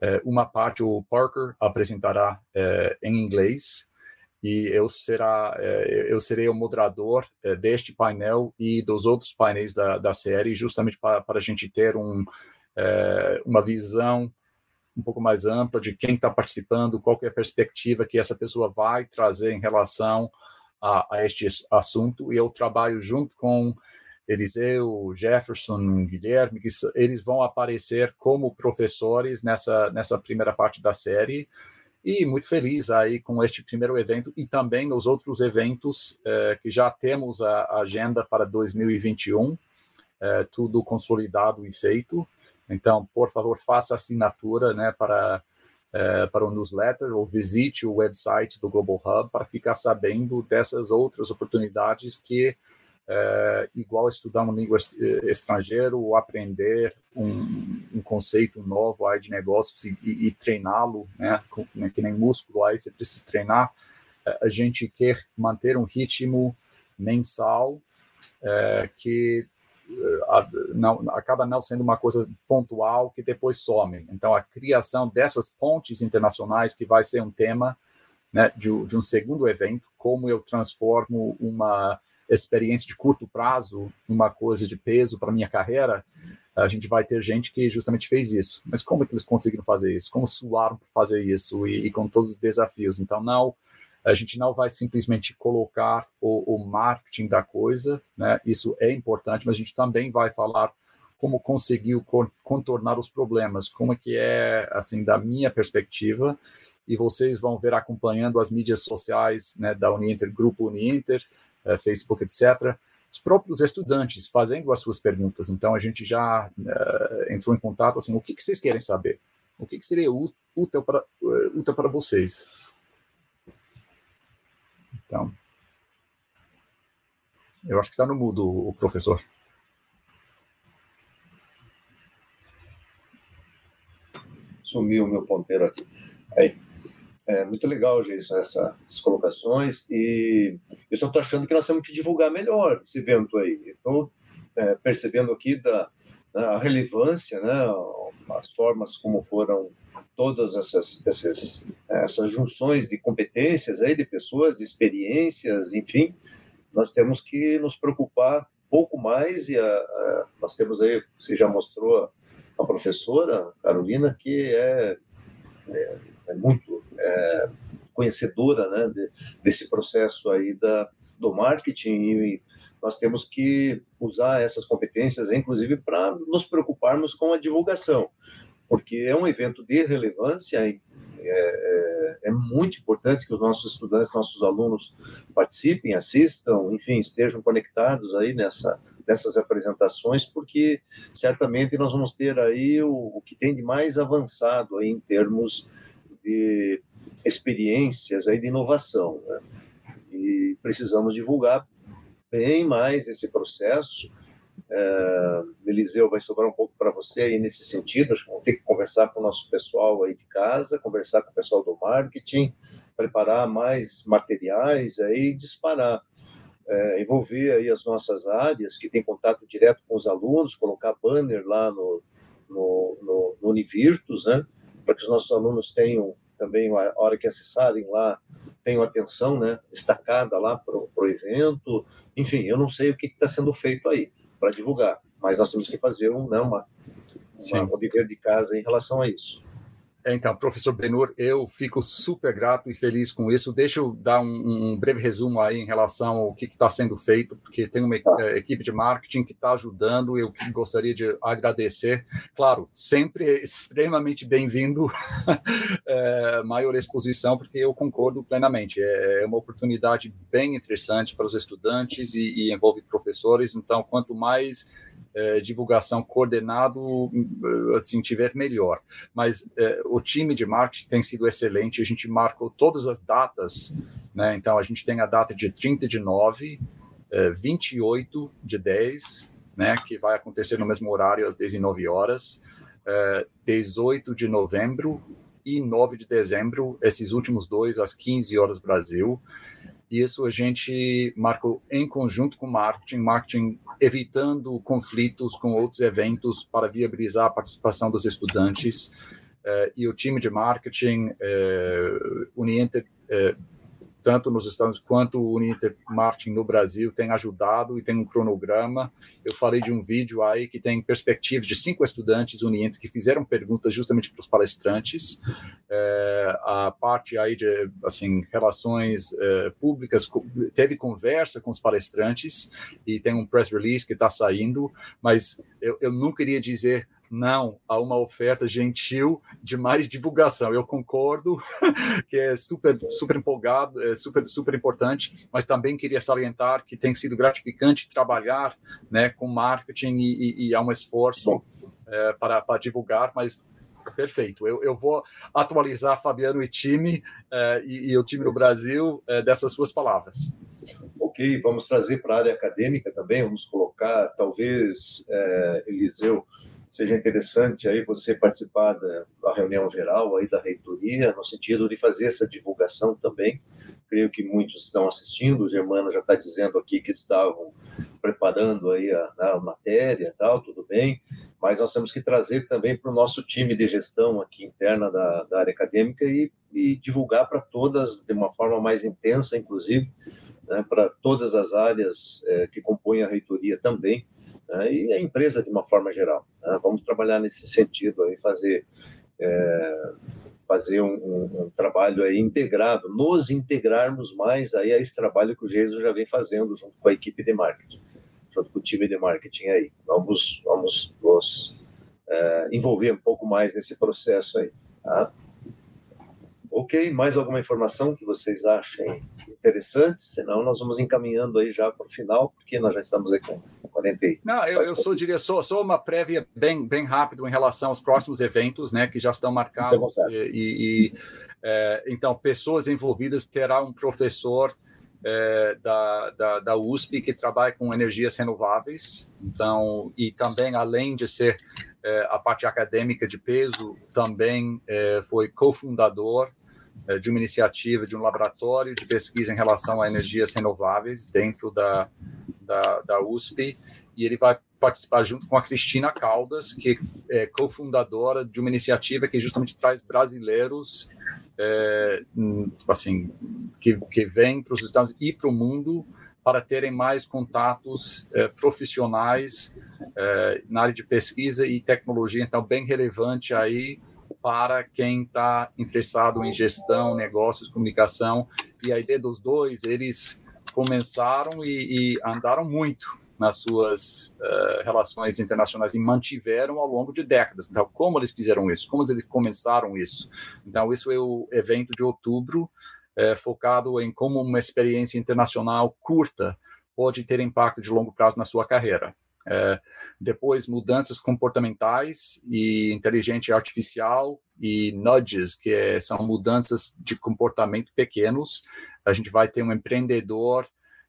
É, uma parte o Parker apresentará é, em inglês e eu será é, eu serei o moderador deste painel e dos outros painéis da, da série, justamente para, para a gente ter um, uma visão um pouco mais ampla de quem está participando, qual é a perspectiva que essa pessoa vai trazer em relação a, a este assunto. E eu trabalho junto com Eliseu, Jefferson, Guilherme, que eles vão aparecer como professores nessa, nessa primeira parte da série. E muito feliz aí com este primeiro evento e também nos outros eventos eh, que já temos a agenda para 2021, eh, tudo consolidado e feito. Então, por favor, faça assinatura né, para, é, para o newsletter ou visite o website do Global Hub para ficar sabendo dessas outras oportunidades que, é, igual estudar uma língua estrangeira ou aprender um, um conceito novo aí de negócios e, e, e treiná-lo, né, né, que nem músculo, aí você precisa treinar, é, a gente quer manter um ritmo mensal é, que não, acaba não sendo uma coisa pontual que depois some. Então, a criação dessas pontes internacionais, que vai ser um tema né, de, de um segundo evento, como eu transformo uma experiência de curto prazo numa coisa de peso para minha carreira, a gente vai ter gente que justamente fez isso. Mas como é que eles conseguiram fazer isso? Como suaram para fazer isso? E, e, com todos os desafios. Então, não a gente não vai simplesmente colocar o, o marketing da coisa, né? Isso é importante, mas a gente também vai falar como conseguiu contornar os problemas, como é que é, assim, da minha perspectiva, e vocês vão ver acompanhando as mídias sociais né, da Uninter, Grupo Uninter, eh, Facebook, etc., os próprios estudantes fazendo as suas perguntas. Então, a gente já uh, entrou em contato, assim, o que, que vocês querem saber? O que, que seria útil para, uh, útil para vocês? Então, eu acho que está no mudo o professor. Sumiu o meu ponteiro aqui. Aí. É muito legal, Jason, essas colocações. E eu só estou achando que nós temos que divulgar melhor esse evento aí. Estou é, percebendo aqui da, da relevância, né, as formas como foram todas essas, essas, essas junções de competências aí, de pessoas, de experiências, enfim, nós temos que nos preocupar pouco mais e a, a, nós temos aí, você já mostrou a, a professora Carolina, que é, é, é, muito é, conhecedora né, de, desse processo aí da, do marketing e nós temos que usar essas competências, inclusive, para nos preocuparmos com a divulgação, porque é um evento de relevância é, é, é, muito importante que os nossos estudantes, nossos alunos participem, assistam, enfim, estejam conectados aí nessa nessas apresentações, porque certamente nós vamos ter aí o, o que tem de mais avançado aí em termos de experiências aí de inovação, né? e precisamos divulgar bem mais esse processo. É, Eliseu, vai sobrar um pouco para você aí nesse sentido. Acho que vamos ter que conversar com o nosso pessoal aí de casa, conversar com o pessoal do marketing, preparar mais materiais aí, disparar. É, envolver aí as nossas áreas que têm contato direto com os alunos, colocar banner lá no, no, no, no Univirtus, né, para que os nossos alunos tenham também, a hora que acessarem lá, tenham atenção né, destacada lá para o evento, enfim, eu não sei o que está sendo feito aí para divulgar, mas nós temos que fazer um, né, uma, uma, um dever de casa em relação a isso. É, então, professor Benur, eu fico super grato e feliz com isso. Deixa eu dar um, um breve resumo aí em relação ao que está sendo feito, porque tem uma é, equipe de marketing que está ajudando. Eu gostaria de agradecer. Claro, sempre extremamente bem-vindo é, maior exposição, porque eu concordo plenamente. É, é uma oportunidade bem interessante para os estudantes e, e envolve professores. Então, quanto mais é, divulgação coordenado, assim, tiver melhor. Mas é, o time de marketing tem sido excelente, a gente marcou todas as datas, né? Então, a gente tem a data de 30 de 9, é, 28 de 10, né? Que vai acontecer no mesmo horário, às 19 horas, é, 18 de novembro e 9 de dezembro, esses últimos dois, às 15 horas Brasil. Isso a gente marcou em conjunto com marketing, marketing evitando conflitos com outros eventos para viabilizar a participação dos estudantes. Uh, e o time de marketing, Unienter, uh, tanto nos Estados Unidos quanto o Uninter Marketing no Brasil tem ajudado e tem um cronograma. Eu falei de um vídeo aí que tem perspectivas de cinco estudantes Uninter que fizeram perguntas justamente para os palestrantes. É, a parte aí de assim relações é, públicas teve conversa com os palestrantes e tem um press release que está saindo, mas eu, eu não queria dizer não a uma oferta gentil de mais divulgação. Eu concordo que é super, super empolgado, é super, super importante, mas também queria salientar que tem sido gratificante trabalhar né, com marketing e, e, e há um esforço é, para, para divulgar, mas perfeito. Eu, eu vou atualizar Fabiano e time é, e, e, o time do Brasil é, dessas suas palavras. Ok, vamos trazer para a área acadêmica também, vamos colocar, talvez, é, Eliseu, seja interessante aí você participar da, da, reunião geral aí da reitoria, no sentido de fazer essa divulgação também. Creio que muitos estão assistindo, o Germano já está dizendo aqui que estavam preparando aí a, a matéria tal, tudo bem, mas nós temos que trazer também para o nosso time de gestão aqui interna da, da área acadêmica e, e divulgar para todas de uma forma mais intensa, inclusive, né, para todas as áreas é, que compõem a reitoria também, né, e a empresa de uma forma geral. Né? Vamos trabalhar nesse sentido aí, fazer é, fazer um, um, um, trabalho aí integrado, nos integrarmos mais aí a esse trabalho que o Jesus já vem fazendo junto com a equipe de marketing, junto com o time de marketing aí. Vamos, vamos nos é, envolver um pouco mais nesse processo aí. Tá? Ok, mais alguma informação que vocês achem interessante? Senão nós vamos encaminhando aí já para o final, porque nós já estamos aí com 40. Não, eu, eu sou, diria, sou, sou uma prévia bem, bem rápido em relação aos próximos eventos, né, que já estão marcados. E, e é, então, pessoas envolvidas terá um professor é, da, da, da, USP que trabalha com energias renováveis. Então, e também além de ser é, a parte acadêmica de peso, também é, foi cofundador de uma iniciativa, de um laboratório de pesquisa em relação a energias renováveis dentro da, da, da USP, e ele vai participar junto com a Cristina Caldas, que é cofundadora de uma iniciativa que justamente traz brasileiros é, assim que, que vêm para os Estados Unidos e para o mundo para terem mais contatos é, profissionais é, na área de pesquisa e tecnologia, então bem relevante aí para quem está interessado em gestão, negócios, comunicação. E a ideia dos dois, eles começaram e, e andaram muito nas suas uh, relações internacionais e mantiveram ao longo de décadas. Então, como eles fizeram isso? Como eles começaram isso? Então, isso é o evento de outubro, uh, focado em como uma experiência internacional curta pode ter impacto de longo prazo na sua carreira. Uh, depois, mudanças comportamentais e inteligência artificial e nudges, que é, são mudanças de comportamento pequenos. A gente vai ter um empreendedor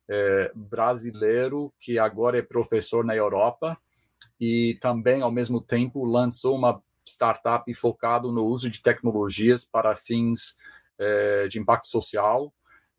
é, brasileiro que agora é professor na Europa e também, ao mesmo tempo, lançou uma startup focado no uso de tecnologias para fins é, de impacto social,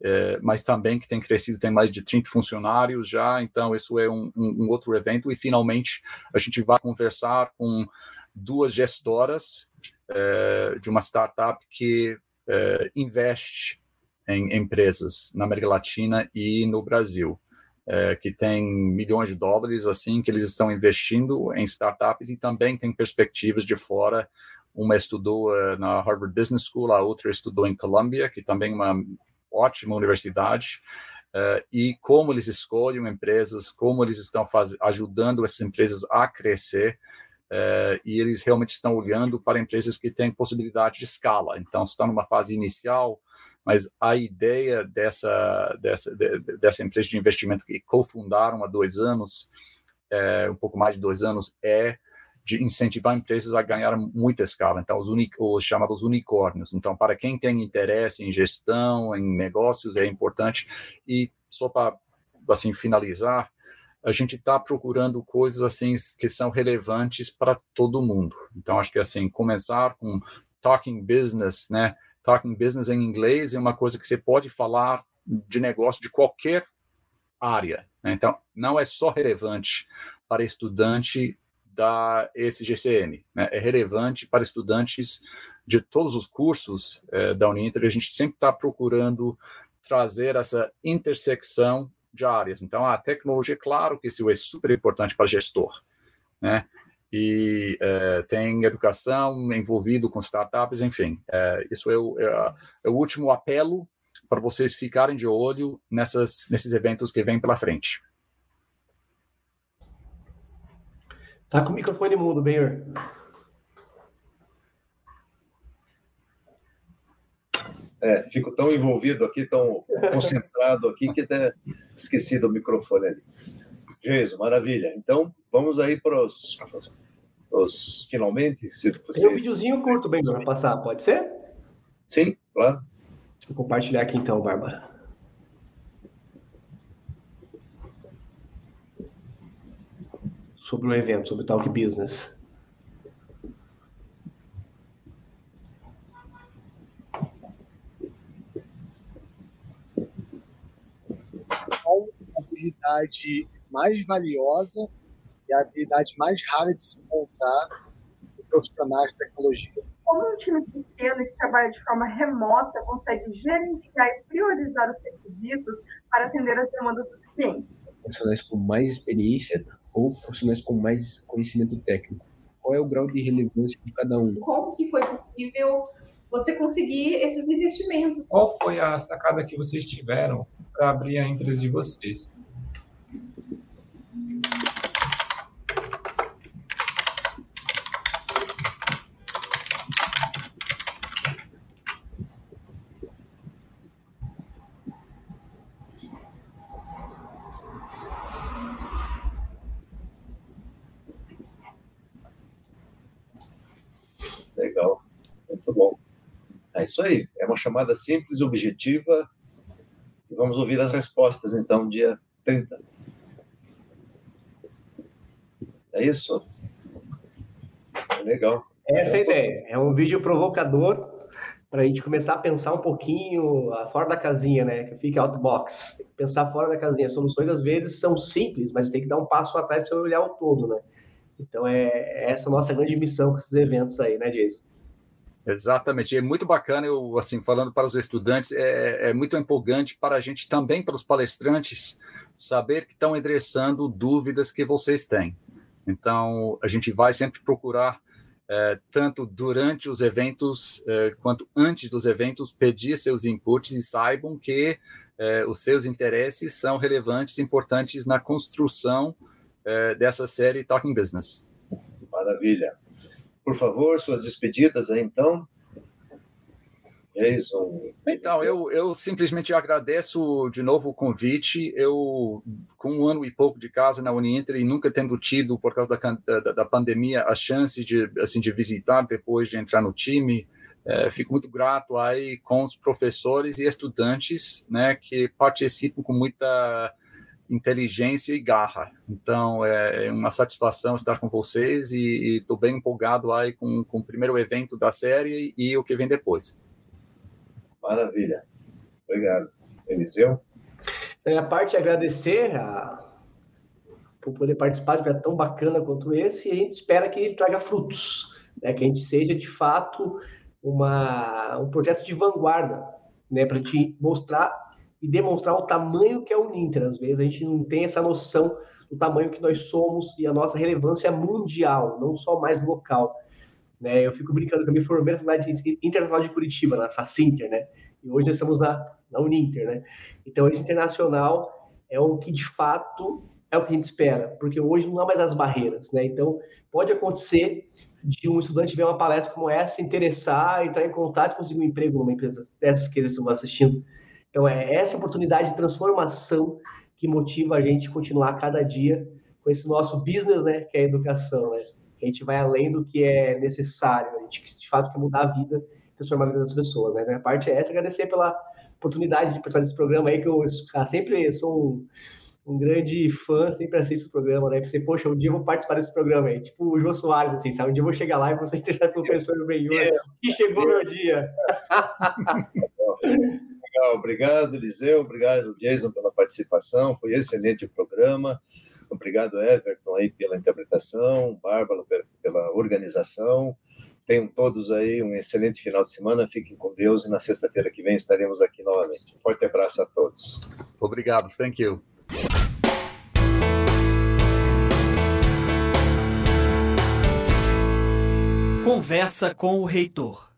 é, mas também que tem crescido, tem mais de 30 funcionários já, então isso é um, um, um outro evento. E, finalmente, a gente vai conversar com duas gestoras é, de uma startup que é, investe em empresas na América Latina e no Brasil, é, que tem milhões de dólares assim que eles estão investindo em startups e também tem perspectivas de fora. Uma estudou uh, na Harvard Business School, a outra estudou em Columbia, que também é uma ótima universidade. Uh, e como eles escolhem empresas, como eles estão faz... ajudando essas empresas a crescer é, e eles realmente estão olhando para empresas que têm possibilidade de escala. Então, está numa fase inicial, mas a ideia dessa, dessa, de, dessa empresa de investimento que cofundaram há dois anos, é, um pouco mais de dois anos, é de incentivar empresas a ganhar muita escala, então os, os chamados unicórnios. Então, para quem tem interesse em gestão, em negócios, é importante. E só para assim finalizar, a gente está procurando coisas assim que são relevantes para todo mundo. Então, acho que assim, começar com talking business, né? Talking business em inglês é uma coisa que você pode falar de negócio de qualquer área. Né? Então, não é só relevante para estudante da SGCN, né? é relevante para estudantes de todos os cursos é, da Uninter. A gente sempre está procurando trazer essa intersecção de áreas. Então, a tecnologia, claro que isso é super importante para gestor, né? E é, tem educação envolvido com startups, enfim. É, isso é o, é, é o último apelo para vocês ficarem de olho nessas, nesses eventos que vêm pela frente. Tá com o microfone mudo, Benhor. É, fico tão envolvido aqui, tão concentrado aqui, que até esqueci do microfone ali. Jesus, maravilha. Então, vamos aí para os, os finalmente. Se vocês... Tem um videozinho curto bem para passar, pode ser? Sim, claro. Deixa eu compartilhar aqui então, Bárbara. Sobre o evento, sobre o Talk Business. habilidade mais valiosa e a habilidade mais rara de se encontrar em profissionais de tecnologia. Como um time pequeno que trabalha de forma remota consegue gerenciar e priorizar os requisitos para atender as demandas dos clientes? Profissionais com mais experiência ou profissionais com mais conhecimento técnico? Qual é o grau de relevância de cada um? Como que foi possível você conseguir esses investimentos? Qual foi a sacada que vocês tiveram para abrir a empresa de vocês? Legal, muito bom. É isso aí, é uma chamada simples, objetiva. E vamos ouvir as respostas, então, dia 30. É isso? Legal. Essa é a ideia. É um vídeo provocador para a gente começar a pensar um pouquinho fora da casinha, né? Que fica outbox. Pensar fora da casinha. As soluções às vezes são simples, mas tem que dar um passo atrás para olhar o todo, né? Então é, é essa a nossa grande missão com esses eventos aí, né, Jason? Exatamente, é muito bacana, eu assim falando para os estudantes, é, é muito empolgante para a gente também, para os palestrantes, saber que estão endereçando dúvidas que vocês têm. Então, a gente vai sempre procurar é, tanto durante os eventos é, quanto antes dos eventos, pedir seus inputs e saibam que é, os seus interesses são relevantes, importantes na construção é, dessa série Talking Business. Maravilha. Por favor, suas despedidas aí, então. Jason. Então, eu, eu simplesmente agradeço de novo o convite. Eu, com um ano e pouco de casa na Uninter e nunca tendo tido, por causa da, da, da pandemia, a chance de, assim, de visitar depois de entrar no time, é, fico muito grato aí com os professores e estudantes né, que participam com muita inteligência e garra. Então, é, é uma satisfação estar com vocês e estou bem empolgado aí com, com o primeiro evento da série e o que vem depois. Maravilha. Obrigado. Eliseu? É, a parte de agradecer a, por poder participar de um tão bacana quanto esse e a gente espera que ele traga frutos, né? que a gente seja, de fato, uma, um projeto de vanguarda, né? para te mostrar e demonstrar o tamanho que é o Ninter. Às vezes a gente não tem essa noção do tamanho que nós somos e a nossa relevância mundial, não só mais local. Né? Eu fico brincando que eu me formei na Faculdade Internacional de Curitiba, na Facinter, né? E hoje nós estamos na, na Uninter, né? Então, esse internacional é o que, de fato, é o que a gente espera, porque hoje não há mais as barreiras, né? Então, pode acontecer de um estudante ver uma palestra como essa, se interessar, entrar em contato e conseguir um emprego numa empresa dessas que eles estão assistindo. Então, é essa oportunidade de transformação que motiva a gente a continuar cada dia com esse nosso business, né, que é a educação, né? A gente vai além do que é necessário, a gente de fato quer mudar a vida, transformar a vida das pessoas, né? A parte é essa, agradecer pela oportunidade de participar desse programa aí, que eu ah, sempre sou um, um grande fã, sempre assisto o programa, né? Pensei, poxa, um dia eu vou participar desse programa aí, tipo o João Soares, assim, sabe? Um dia eu vou chegar lá e vou ser interessado pelo professor Benhur, e chegou meu dia. Legal, obrigado, Eliseu, obrigado, Jason, pela participação, foi excelente o programa. Obrigado, Everton, aí pela interpretação, Bárbara pela organização. Tenham todos aí um excelente final de semana, fiquem com Deus e na sexta-feira que vem estaremos aqui novamente. Um forte abraço a todos. Obrigado, thank you. Conversa com o reitor.